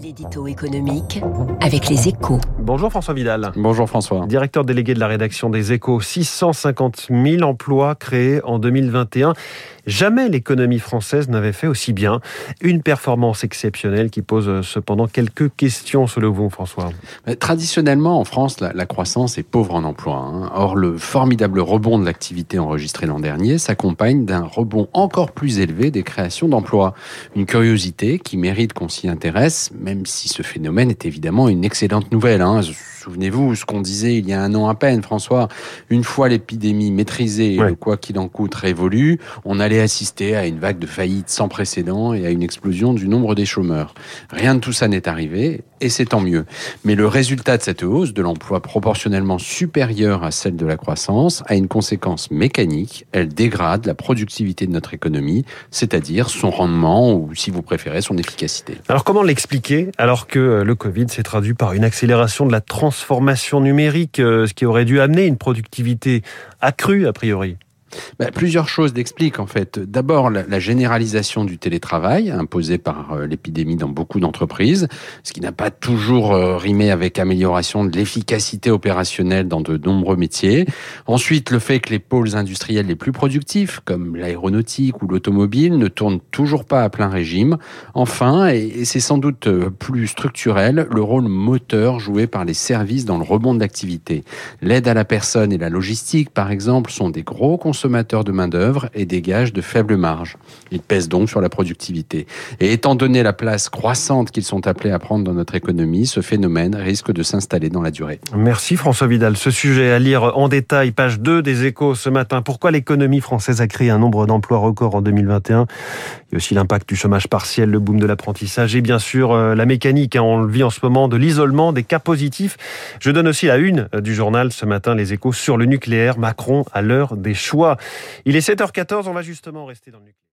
L'édito économique avec les échos. Bonjour François Vidal. Bonjour François. Directeur délégué de la rédaction des échos. 650 000 emplois créés en 2021. Jamais l'économie française n'avait fait aussi bien. Une performance exceptionnelle qui pose cependant quelques questions selon vous François. Traditionnellement en France, la, croissance est pauvre en emploi. Hein. Or, le formidable rebond de l'activité enregistré l'an dernier s'accompagne d'un rebond encore plus élevé des créations d'emplois. Une curiosité qui mérite qu'on s'y intéresse, même si ce phénomène est évidemment une excellente nouvelle. Hein. Souvenez-vous ce qu'on disait il y a un an à peine, François. Une fois l'épidémie maîtrisée et le quoi qu'il en coûte révolu, on allait assister à une vague de faillites sans précédent et à une explosion du nombre des chômeurs. Rien de tout ça n'est arrivé et c'est tant mieux. Mais le résultat de cette hausse de l'emploi proportionnellement supérieure à celle de la croissance a une conséquence mécanique. Elle dégrade la productivité de notre économie, c'est-à-dire son rendement ou, si vous préférez, son efficacité. Alors comment l'expliquer alors que le Covid s'est traduit par une accélération de la transformation numérique, euh, ce qui aurait dû amener une productivité accrue a priori bah, plusieurs choses l'expliquent en fait. D'abord, la, généralisation du télétravail imposée par euh, l'épidémie dans beaucoup d'entreprises, ce qui n'a pas toujours euh, rimé avec amélioration de l'efficacité opérationnelle dans de nombreux métiers. Ensuite, le fait que les pôles industriels les plus productifs, comme l'aéronautique ou l'automobile, ne tournent toujours pas à plein régime. Enfin, et, c'est sans doute euh, plus structurel, le rôle moteur joué par les services dans le rebond de l'activité. L'aide à la personne et la logistique, par exemple, sont des gros consommateurs consommateurs de main-d'œuvre et dégagent de faibles marges. Ils pèsent donc sur la productivité. Et étant donné la place croissante qu'ils sont appelés à prendre dans notre économie, ce phénomène risque de s'installer dans la durée. Merci François Vidal. Ce sujet à lire en détail, page 2 des échos ce matin. Pourquoi l'économie française a créé un nombre d'emplois record en 2021 Il y a aussi l'impact du chômage partiel, le boom de l'apprentissage et bien sûr euh, la mécanique. Hein. on le vit en ce moment de l'isolement des cas positifs. Je donne aussi la une du journal ce matin, les échos sur le nucléaire. Macron à l'heure des choix. Il est 7h14, on va justement rester dans le nucléaire.